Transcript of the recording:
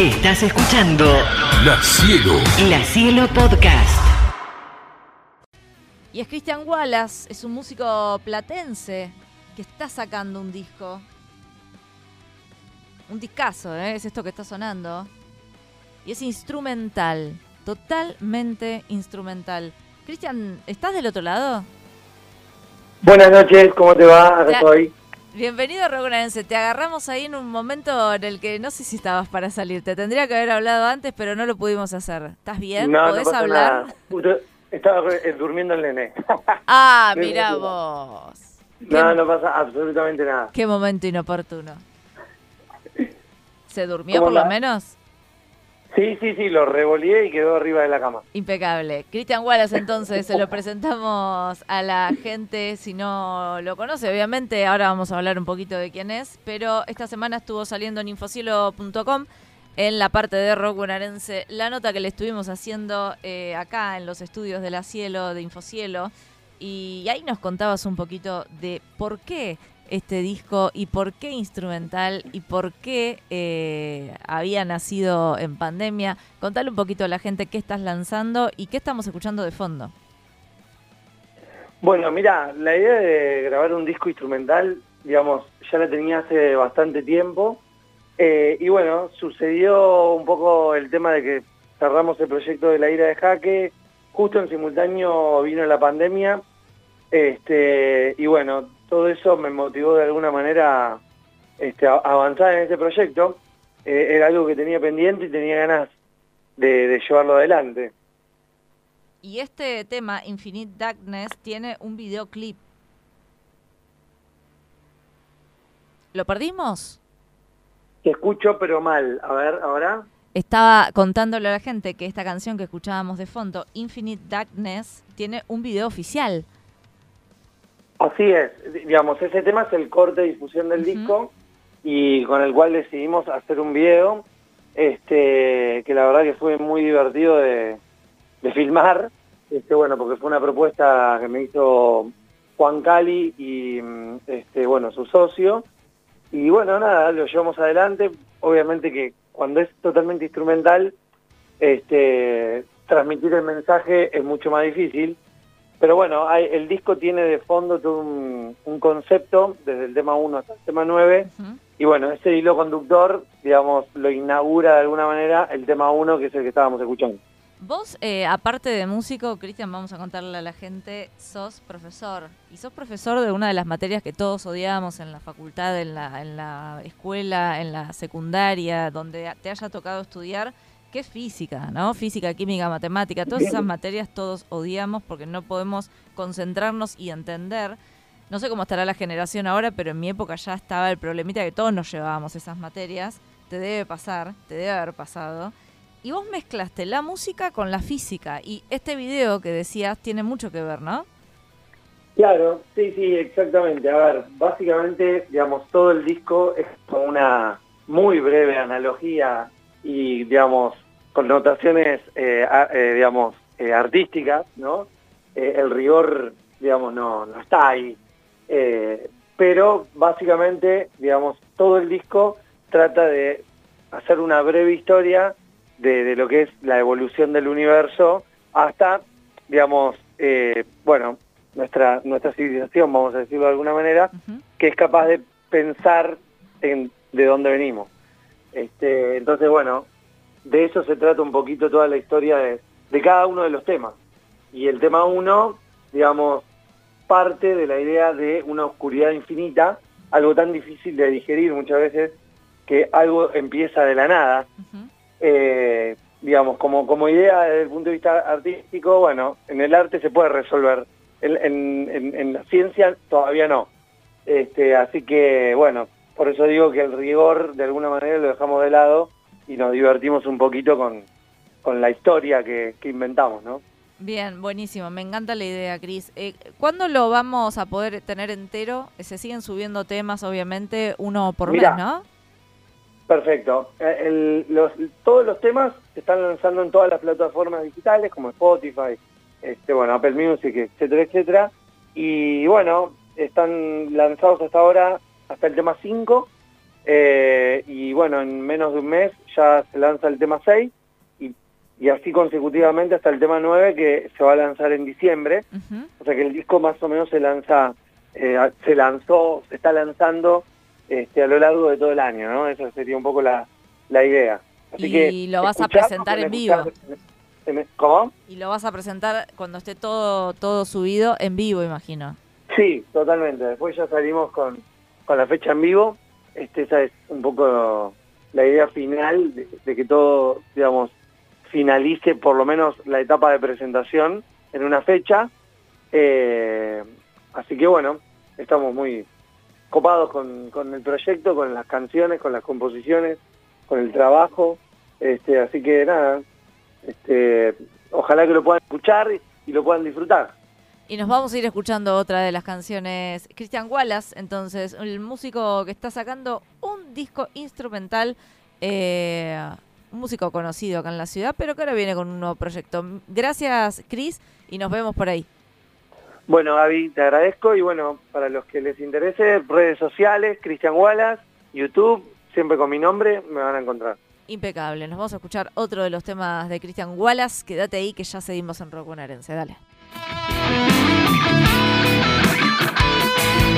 Estás escuchando La Cielo. La Cielo Podcast. Y es Christian Wallace, es un músico platense que está sacando un disco. Un discazo, ¿eh? es esto que está sonando. Y es instrumental, totalmente instrumental. Cristian, ¿estás del otro lado? Buenas noches, ¿cómo te va? Acá estoy. Bienvenido Rogunarense, te agarramos ahí en un momento en el que no sé si estabas para salir, te tendría que haber hablado antes, pero no lo pudimos hacer. ¿Estás bien? No, ¿Podés hablar? nada. Estaba eh, durmiendo el nene. Ah, locura. vos. no, no pasa absolutamente nada. Qué momento inoportuno. ¿Se durmió ¿Cómo por lo menos? Sí, sí, sí, lo revoleé y quedó arriba de la cama. Impecable. Cristian Wallace, entonces, se lo presentamos a la gente si no lo conoce. Obviamente, ahora vamos a hablar un poquito de quién es, pero esta semana estuvo saliendo en infocielo.com en la parte de rock bonaerense la nota que le estuvimos haciendo eh, acá en los estudios de la Cielo, de Infocielo, y ahí nos contabas un poquito de por qué este disco y por qué instrumental y por qué eh, había nacido en pandemia. Contale un poquito a la gente qué estás lanzando y qué estamos escuchando de fondo. Bueno, mira, la idea de grabar un disco instrumental, digamos, ya la tenía hace bastante tiempo. Eh, y bueno, sucedió un poco el tema de que cerramos el proyecto de la ira de jaque. Justo en simultáneo vino la pandemia. Este, y bueno, todo eso me motivó de alguna manera este, a avanzar en este proyecto. Eh, era algo que tenía pendiente y tenía ganas de, de llevarlo adelante. Y este tema, Infinite Darkness, tiene un videoclip. ¿Lo perdimos? Te escucho pero mal. A ver, ahora. Estaba contándole a la gente que esta canción que escuchábamos de fondo, Infinite Darkness, tiene un video oficial. Así es, Di- digamos, ese tema es el corte de difusión del disco y con el cual decidimos hacer un video, este, que la verdad que fue muy divertido de, de filmar, este, bueno, porque fue una propuesta que me hizo Juan Cali y, mm, este, bueno, su socio, y bueno, nada, lo llevamos adelante, obviamente que cuando es totalmente instrumental, este, transmitir el mensaje es mucho más difícil, pero bueno, hay- el disco tiene de fondo todo un, un concepto, desde el tema 1 hasta el tema 9, Ujú. y bueno, ese hilo conductor, digamos, lo inaugura de alguna manera el tema 1, que es el que estábamos escuchando. Vos, eh, aparte de músico, Cristian, vamos a contarle a la gente, sos profesor. Y sos profesor de una de las materias que todos odiamos en la facultad, en la, en la escuela, en la secundaria, donde te haya tocado estudiar, que es física, ¿no? Física, química, matemática, todas esas materias todos odiamos porque no podemos concentrarnos y entender. No sé cómo estará la generación ahora, pero en mi época ya estaba el problemita que todos nos llevábamos esas materias. Te debe pasar, te debe haber pasado. Y vos mezclaste la música con la física. Y este video que decías tiene mucho que ver, ¿no? Claro, sí, sí, exactamente. A ver, básicamente, digamos, todo el disco es como una muy breve analogía y, digamos, connotaciones, eh, a- eh, digamos, eh, artísticas, ¿no? Eh, el rigor, digamos, no, no está ahí. Pero, básicamente, digamos, todo el disco trata de hacer una breve historia de, de lo que es la evolución del universo hasta, digamos, bueno, nuestra, nuestra civilización, vamos a decirlo de alguna manera, que es capaz de pensar en de dónde venimos. Este, entonces, bueno, de eso se trata un poquito toda la historia de, de cada uno de los temas. Y el tema uno, digamos, parte de la idea de una oscuridad infinita, algo tan difícil de digerir muchas veces, que algo empieza de la nada. Eh, digamos, como, como idea desde el punto de vista artístico, bueno, en el arte se puede resolver. En, en- en- en la ciencia todavía no. Este, así que, bueno, por eso digo que el rigor de alguna manera lo dejamos de lado y nos divertimos un poquito con, con la historia que, que inventamos, ¿no? Bien, buenísimo. Me encanta la idea, Cris. Eh, ¿Cuándo lo vamos a poder tener entero? Se siguen subiendo temas, obviamente, uno por Mirá. mes, ¿no? Perfecto. Eh, el- los- todos los temas se están lanzando en todas las plataformas digitales como Spotify, este, bueno, Apple Music, etcétera, etcétera. Y bueno, están lanzados hasta ahora, hasta el tema 5, Eh, y bueno, en menos de un mes ya se lanza el tema 6 y, y así consecutivamente hasta el tema 9 que se va a lanzar en diciembre. O sea que el disco más o menos se lanza, eh, se lanzó, se está lanzando este, a lo largo de todo el año, ¿no? Esa sería un poco la, la idea. Así Y que lo vas a presentar en en- ¿Cómo? Y lo vas a presentar cuando esté todo, todo subido en vivo, imagino. Sí, totalmente. Después ya salimos con, con la fecha en vivo. Este, esa es un poco la idea final de, que todo, digamos, finalice por lo menos la etapa de presentación en una fecha. Eh, así que bueno, estamos muy copados con, con el proyecto, con las canciones, con las composiciones, con el trabajo. Este, así que nada, este, ojalá que lo puedan escuchar y lo puedan disfrutar. Y nos vamos a ir escuchando otra de las canciones. Christian Wallace, entonces, el músico que está sacando un disco instrumental, eh, un músico conocido acá en la ciudad, pero que ahora viene con un nuevo proyecto. Gracias, Chris, y nos vemos por ahí. Bueno, Gaby, te agradezco y bueno, para los que les interese, redes sociales, Cristian Wallace, YouTube, siempre con mi nombre, me van a encontrar. Impecable. Nos vamos a escuchar otro de los temas de Christian Wallace. Quédate ahí que ya seguimos en Rock Bonaerense. Dale.